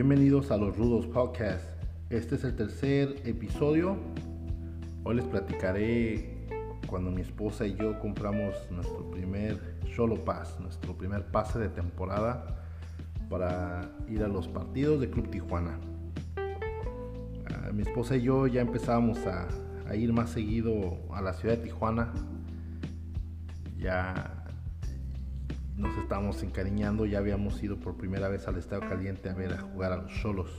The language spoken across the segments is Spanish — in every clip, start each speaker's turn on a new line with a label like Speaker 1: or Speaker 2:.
Speaker 1: Bienvenidos a los Rudos Podcast. Este es el tercer episodio. Hoy les platicaré cuando mi esposa y yo compramos nuestro primer Solo Pass, nuestro primer pase de temporada para ir a los partidos de Club Tijuana. Ah, mi esposa y yo ya empezábamos a, a ir más seguido a la ciudad de Tijuana. Ya nos estábamos encariñando, ya habíamos ido por primera vez al Estado Caliente a ver a jugar a los solos.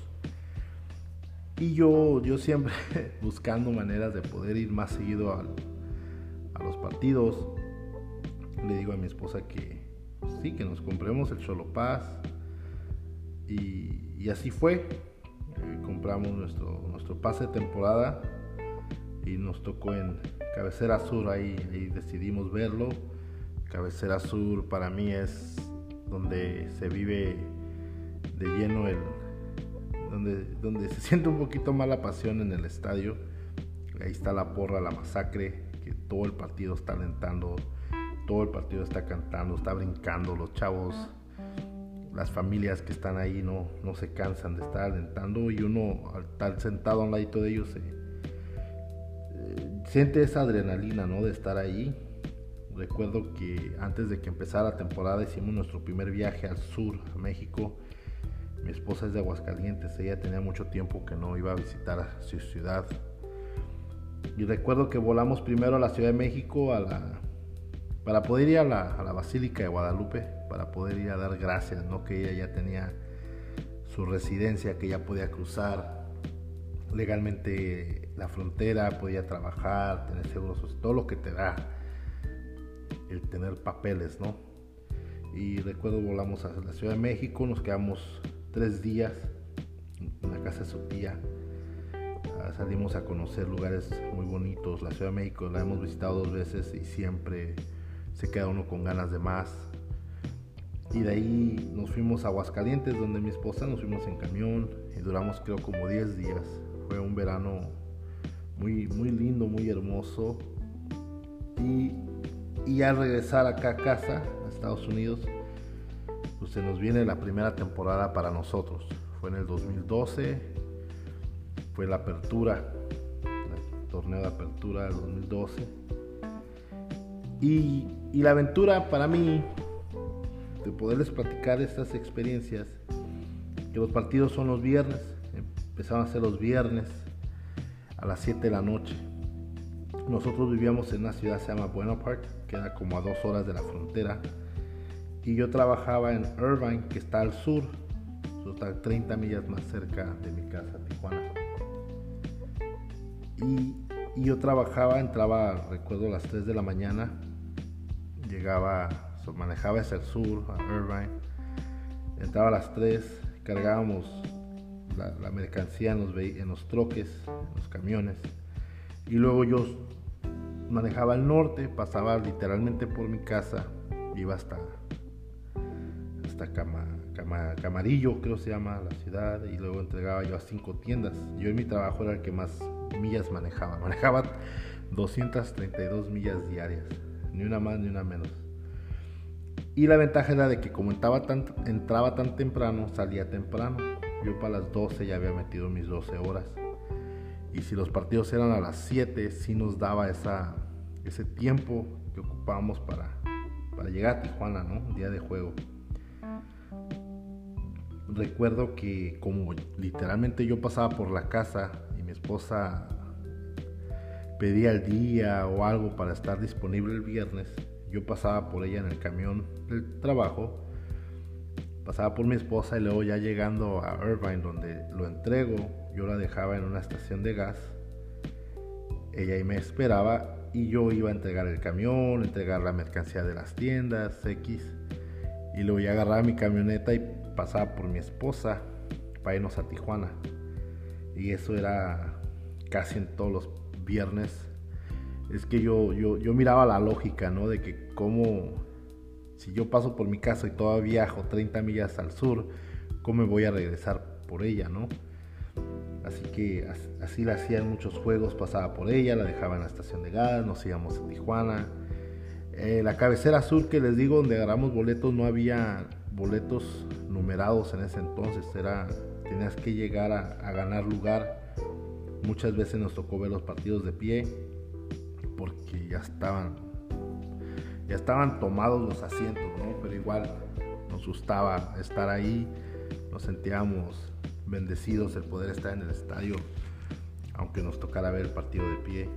Speaker 1: Y yo, yo siempre buscando maneras de poder ir más seguido a los partidos. Le digo a mi esposa que sí, que nos compremos el Solo Paz. Y, y así fue. Eh, compramos nuestro, nuestro pase de temporada y nos tocó en Cabecera Sur, ahí, ahí decidimos verlo Cabecera Sur para mí es donde se vive de lleno el donde, donde se siente un poquito más la pasión en el estadio. Ahí está la porra, la masacre, que todo el partido está alentando, todo el partido está cantando, está brincando, los chavos, las familias que están ahí no, no se cansan de estar alentando y uno al estar sentado a un de ellos se, eh, siente esa adrenalina ¿no? de estar ahí Recuerdo que antes de que empezara la temporada hicimos nuestro primer viaje al sur, a México. Mi esposa es de Aguascalientes, ella tenía mucho tiempo que no iba a visitar su ciudad. Y recuerdo que volamos primero a la Ciudad de México para poder ir a la, Basílica de Guadalupe, para poder ir a dar gracias, ¿no? que ella ya tenía su residencia, que ya podía cruzar legalmente la frontera, podía trabajar, tener seguros, todo lo que te da el tener papeles, ¿no? Y recuerdo volamos a la Ciudad de México, nos quedamos tres días en la casa de su tía. Ah, salimos a conocer lugares muy bonitos. La Ciudad de México la hemos visitado dos veces y siempre se queda uno con ganas de más. Y de ahí nos fuimos a Aguascalientes, donde mi esposa nos fuimos en camión y duramos creo como 10 días. Fue un verano muy, muy lindo, muy hermoso. Y y al regresar acá a casa, a Estados Unidos, pues se nos viene la primera temporada para nosotros. Fue en el 2012, fue la apertura, el torneo de apertura del 2012. Y, y la aventura para mí, de poderles platicar estas experiencias, que los partidos son los viernes, empezaron a ser los viernes a las 7 de la noche. Nosotros vivíamos en una ciudad que se llama Bueno Park, queda como a dos horas de la frontera. Y yo trabajaba en Irvine, que está al sur, está 30 millas más cerca de mi casa, Tijuana. Y, yo trabajaba, entraba, recuerdo, a las 3 de la mañana, llegaba, manejaba hacia el sur, a Irvine, entraba a las 3, cargábamos la, mercancía en los, en los troques, en los camiones, y luego yo manejaba al norte, pasaba literalmente por mi casa, iba hasta, hasta Cama, Camarillo, creo se llama la ciudad, y luego entregaba yo a cinco tiendas. Yo en mi trabajo era el que más millas manejaba, manejaba 232 millas diarias, ni una más ni una menos. Y la ventaja era de que como entraba tan, entraba tan temprano, salía temprano. Yo para las 12 ya había metido mis 12 horas y si los partidos eran a las 7, sí nos daba esa, ese tiempo que ocupábamos para, para llegar a Tijuana, ¿no? Un día de juego. Recuerdo que como literalmente yo pasaba por la casa y mi esposa pedía el día o algo para estar disponible el viernes, yo pasaba por ella en el camión del trabajo, pasaba por mi esposa y luego ya llegando a Irvine donde lo entrego, yo la dejaba en una estación de gas, ella ahí me esperaba y yo iba a entregar el camión, entregar la mercancía de las tiendas, X, y luego ya agarraba mi camioneta y pasaba por mi esposa para irnos a Tijuana. Y eso era casi en todos los viernes. Es que yo, yo, yo miraba la lógica, ¿no? De que como si yo paso por mi casa y todavía viajo 30 millas al sur, ¿cómo me voy a regresar por ella, ¿no? Así que así la hacían muchos juegos, pasaba por ella, la dejaba en la estación de gas, nos íbamos a Tijuana. Eh, la cabecera sur que les digo, donde agarramos boletos, no había boletos numerados en ese entonces, era tenías que llegar a, ganar lugar. Muchas veces nos tocó ver los partidos de pie porque ya estaban ya estaban tomados los asientos, Pero igual nos gustaba estar ahí, nos sentíamos bendecidos el poder estar en el estadio, aunque nos tocara ver el partido de pie.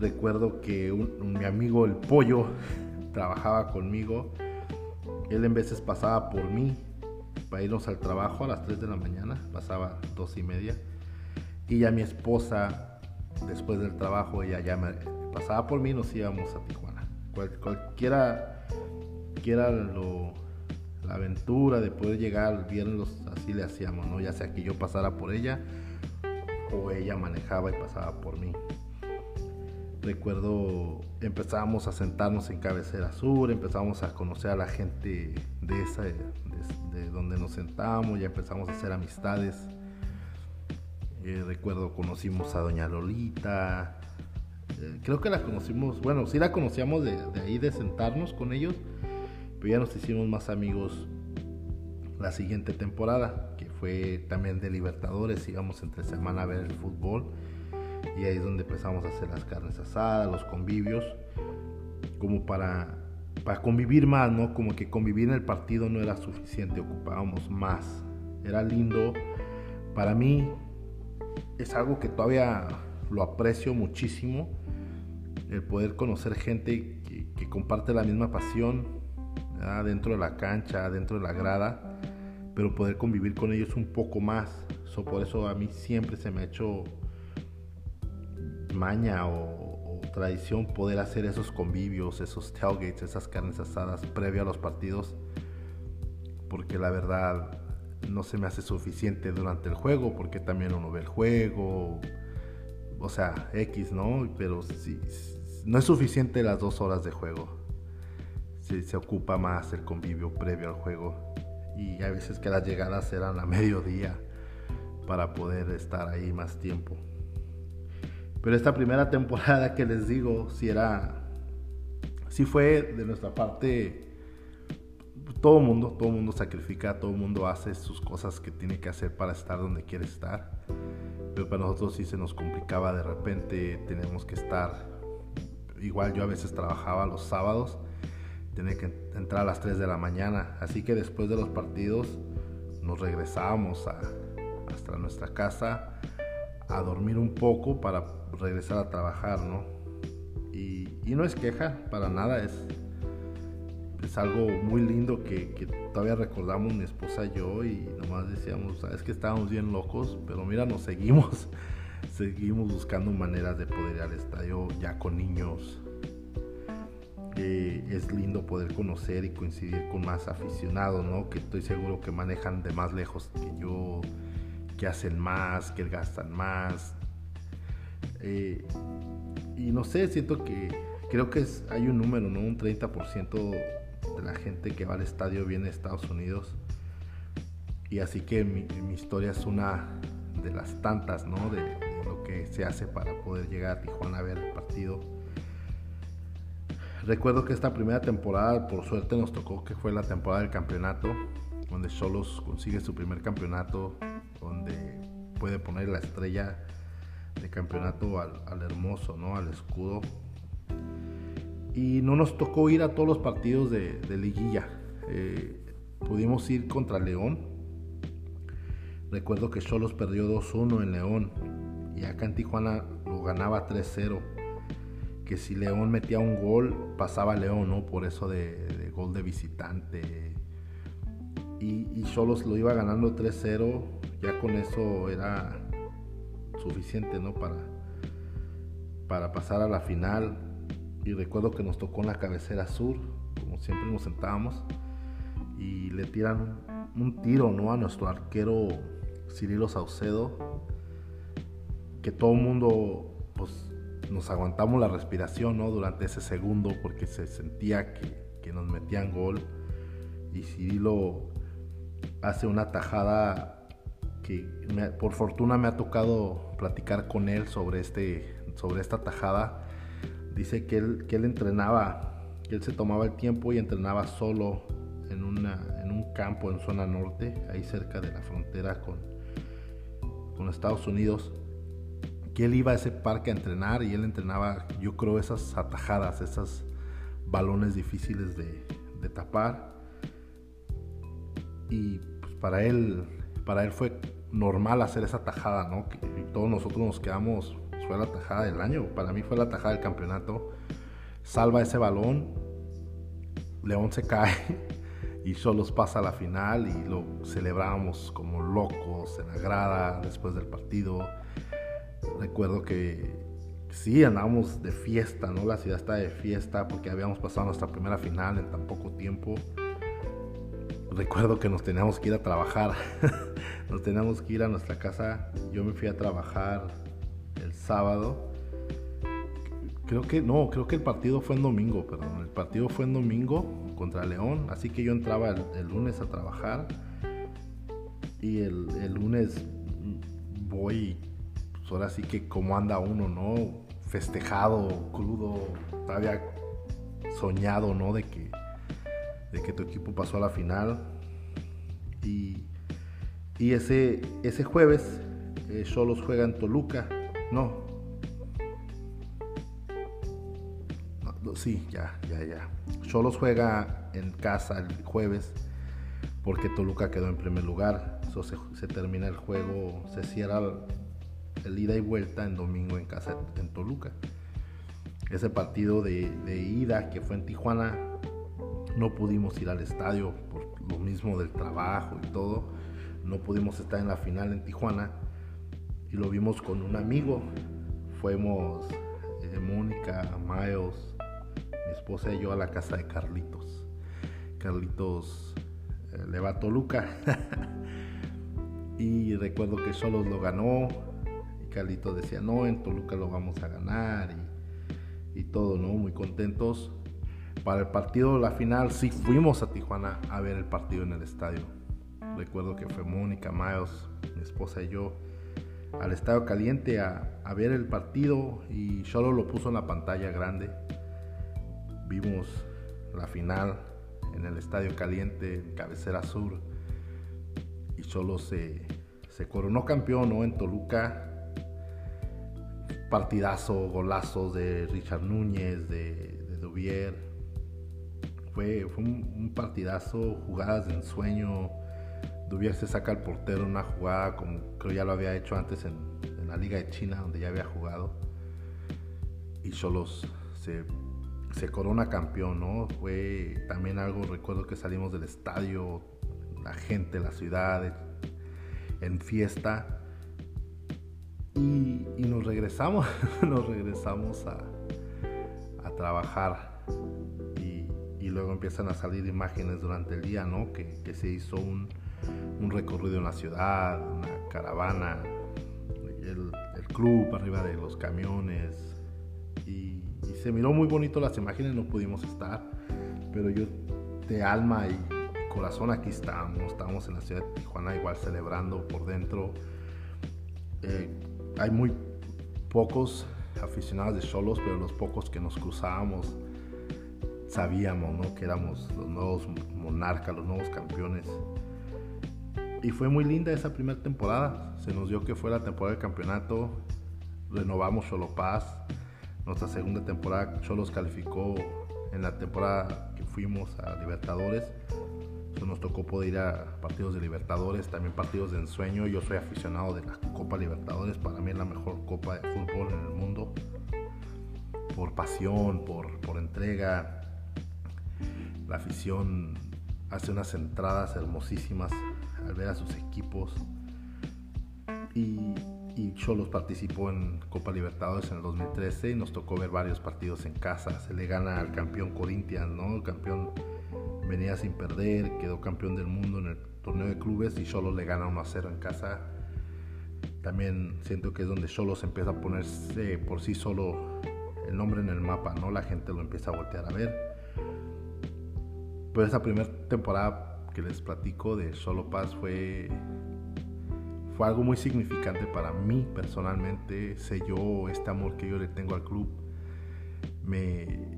Speaker 1: Recuerdo que mi amigo el pollo trabajaba conmigo, él en veces pasaba por mí para irnos al trabajo a las 3 de la mañana, pasaba dos y media, y ya mi esposa, después del trabajo, ella ya pasaba por mí, nos íbamos a Tijuana. cualquiera quiera lo, la aventura de poder llegar al viernes, así le hacíamos, ¿no? Ya sea que yo pasara por ella o ella manejaba y pasaba por mí. Recuerdo, empezábamos a sentarnos en Cabecera Sur, empezamos a conocer a la gente de esa, de, donde nos sentábamos, ya empezamos a hacer amistades. Eh, recuerdo, conocimos a Doña Lolita. Eh, creo que la conocimos, bueno, sí la conocíamos de ahí, de sentarnos con ellos, pero ya nos hicimos más amigos la siguiente temporada, que fue también de Libertadores, íbamos entre semana a ver el fútbol y ahí es donde empezamos a hacer las carnes asadas, los convivios, como para, para convivir más, ¿no? Como que convivir en el partido no era suficiente, ocupábamos más. Era lindo. Para mí es algo que todavía lo aprecio muchísimo, el poder conocer gente que, que comparte la misma pasión, dentro de la cancha, dentro de la grada, pero poder convivir con ellos un poco más. por eso a mí siempre se me ha hecho maña o, tradición poder hacer esos convivios, esos tailgates, esas carnes asadas previo a los partidos, porque la verdad no se me hace suficiente durante el juego, porque también uno ve el juego, o sea, X, ¿no? Pero sí, no es suficiente las dos horas de juego se, ocupa más el convivio previo al juego. Y hay veces que las llegadas eran a mediodía para poder estar ahí más tiempo. Pero esta primera temporada que les digo, si era, si fue de nuestra parte, todo mundo, todo mundo sacrifica, todo mundo hace sus cosas que tiene que hacer para estar donde quiere estar. Pero para nosotros sí se nos complicaba de repente, tenemos que estar, igual yo a veces trabajaba los sábados tiene que entrar a las 3 de la mañana. Así que después de los partidos nos regresábamos a, hasta nuestra casa a dormir un poco para regresar a trabajar, ¿no? Y, no es queja, para nada, es, es algo muy lindo que, todavía recordamos mi esposa y yo y nomás decíamos, sabes que estábamos bien locos, pero mira, nos seguimos, seguimos buscando maneras de poder ir al estadio ya con niños, es lindo poder conocer y coincidir con más aficionados, ¿no? Que estoy seguro que manejan de más lejos que yo, que hacen más, que gastan más. Eh, y no sé, siento que creo que es, hay un número, ¿no? Un 30% de la gente que va al estadio viene de Estados Unidos. Y así que mi, mi historia es una de las tantas, ¿no? De, de lo que se hace para poder llegar a Tijuana a ver el partido Recuerdo que esta primera temporada, por suerte, nos tocó que fue la temporada del campeonato, donde Solos consigue su primer campeonato, donde puede poner la estrella de campeonato al, hermoso, ¿no? al escudo. Y no nos tocó ir a todos los partidos de, liguilla. Eh, pudimos ir contra León. Recuerdo que Solos perdió 2-1 en León y acá en Tijuana lo ganaba 3-0 que si León metía un gol, pasaba León, ¿no? Por eso de, gol de visitante. Y, y Solos lo iba ganando 3-0, ya con eso era suficiente, ¿no? Para, para pasar a la final. Y recuerdo que nos tocó en la cabecera sur, como siempre nos sentábamos, y le tiran un, tiro, ¿no? A nuestro arquero Cirilo Saucedo, que todo el mundo, pues nos aguantamos la respiración ¿no? durante ese segundo porque se sentía que, nos metían gol. Y Cirilo hace una tajada que por fortuna me ha tocado platicar con él sobre, este, sobre esta tajada. Dice que él, que él entrenaba, que él se tomaba el tiempo y entrenaba solo en, una, en un campo en zona norte, ahí cerca de la frontera con, con Estados Unidos, que él iba a ese parque a entrenar y él entrenaba, yo creo, esas atajadas, esos balones difíciles de, tapar. Y pues, para él, para él fue normal hacer esa tajada, ¿no? y todos nosotros nos quedamos, fue la tajada del año, para mí fue la tajada del campeonato. Salva ese balón, León se cae y Solos pasa a la final y lo celebramos como locos en la grada después del partido. Recuerdo que sí, andábamos de fiesta, ¿no? La ciudad está de fiesta porque habíamos pasado nuestra primera final en tan poco tiempo. Recuerdo que nos teníamos que ir a trabajar, nos teníamos que ir a nuestra casa. Yo me fui a trabajar el sábado. Creo que no, creo que el partido fue en domingo, perdón. El partido fue en domingo contra León, así que yo entraba el, lunes a trabajar y el, el lunes voy pues, ahora sí que como anda uno, ¿no? Festejado, crudo, todavía soñado, ¿no? De que, de que tu equipo pasó a la final. Y, y ese, ese jueves, eh, Solos juega en Toluca. No. Sí, ya, ya, ya. Solos juega en casa el jueves porque Toluca quedó en primer lugar. Eso se, se termina el juego, se cierra el ida y vuelta en domingo en casa en Toluca. Ese partido de, ida que fue en Tijuana, no pudimos ir al estadio por lo mismo del trabajo y todo. No pudimos estar en la final en Tijuana y lo vimos con un amigo. Fuimos eh, Mónica, Miles, mi esposa y yo a la casa de Carlitos. Carlitos eh, le va a Toluca. y recuerdo que solo lo ganó Carlitos decía, no, en Toluca lo vamos a ganar y, todo, ¿no? Muy contentos. Para el partido, la final, sí fuimos a Tijuana a ver el partido en el estadio. Recuerdo que fue Mónica, Miles, mi esposa y yo al estadio caliente a, a, ver el partido y solo lo puso en la pantalla grande. Vimos la final en el estadio caliente, en cabecera sur, y solo se, se coronó campeón ¿no? en Toluca partidazo, golazos de Richard Núñez, de, de Duvier. Fue, fue un, partidazo, jugadas de ensueño. Duvier se saca al portero una jugada como creo ya lo había hecho antes en, la Liga de China, donde ya había jugado. Y Cholos se, se corona campeón, ¿no? Fue también algo, recuerdo que salimos del estadio, la gente, la ciudad, en fiesta y, nos regresamos, nos regresamos a, trabajar y, luego empiezan a salir imágenes durante el día, ¿no? Que, se hizo un, recorrido en la ciudad, una caravana, el, club arriba de los camiones y, se miró muy bonito las imágenes, no pudimos estar, pero yo de alma y corazón aquí estamos, estamos en la ciudad de Tijuana igual celebrando por dentro. Eh, hay muy pocos aficionados de solos, pero los pocos que nos cruzábamos sabíamos que éramos los nuevos monarcas, los nuevos campeones. Y fue muy linda esa primera temporada. Se nos dio que fue la temporada del campeonato. Renovamos Solo Paz. Nuestra segunda temporada, Cholos calificó en la temporada que fuimos a Libertadores nos tocó poder ir a partidos de Libertadores, también partidos de ensueño. Yo soy aficionado de la Copa Libertadores, para mí es la mejor copa de fútbol en el mundo. Por pasión, por, por entrega. La afición hace unas entradas hermosísimas al ver a sus equipos. Y, y Cholos participó en Copa Libertadores en el 2013 y nos tocó ver varios partidos en casa. Se le gana al campeón Corinthians, ¿no? Campeón venía sin perder, quedó campeón del mundo en el torneo de clubes y solo le gana 1 a 0 en casa. También siento que es donde solo se empieza a ponerse por sí solo el nombre en el mapa, ¿no? La gente lo empieza a voltear a ver. Pero esa primera temporada que les platico de Solo Paz fue fue algo muy significante para mí personalmente. Yo este amor que yo le tengo al club. Me,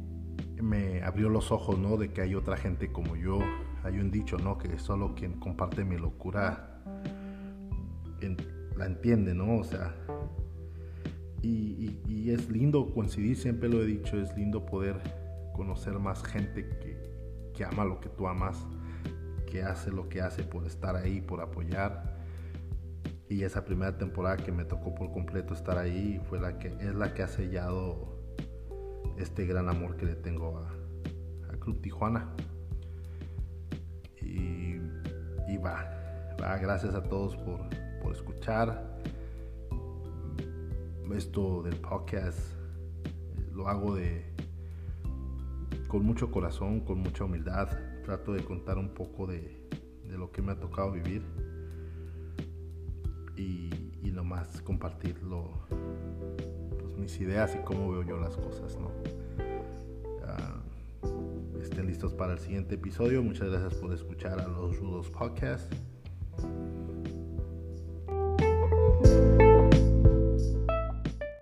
Speaker 1: me abrió los ojos, ¿no? De que hay otra gente como yo, hay un dicho, ¿no? Que solo quien comparte mi locura la entiende, ¿no? O sea, y, es lindo coincidir, siempre lo he dicho, es lindo poder conocer más gente que, que ama lo que tú amas, que hace lo que hace por estar ahí, por apoyar. Y esa primera temporada que me tocó por completo estar ahí fue la que es la que ha sellado este gran amor que le tengo a, Club Tijuana. Y, y va, va, gracias a todos por, por escuchar. Esto del podcast lo hago de con mucho corazón, con mucha humildad. Trato de contar un poco de, de lo que me ha tocado vivir y, y nomás compartirlo, mis ideas y cómo veo yo las cosas, ¿no? estén listos para el siguiente episodio. Muchas gracias por escuchar a los Rudos Podcast.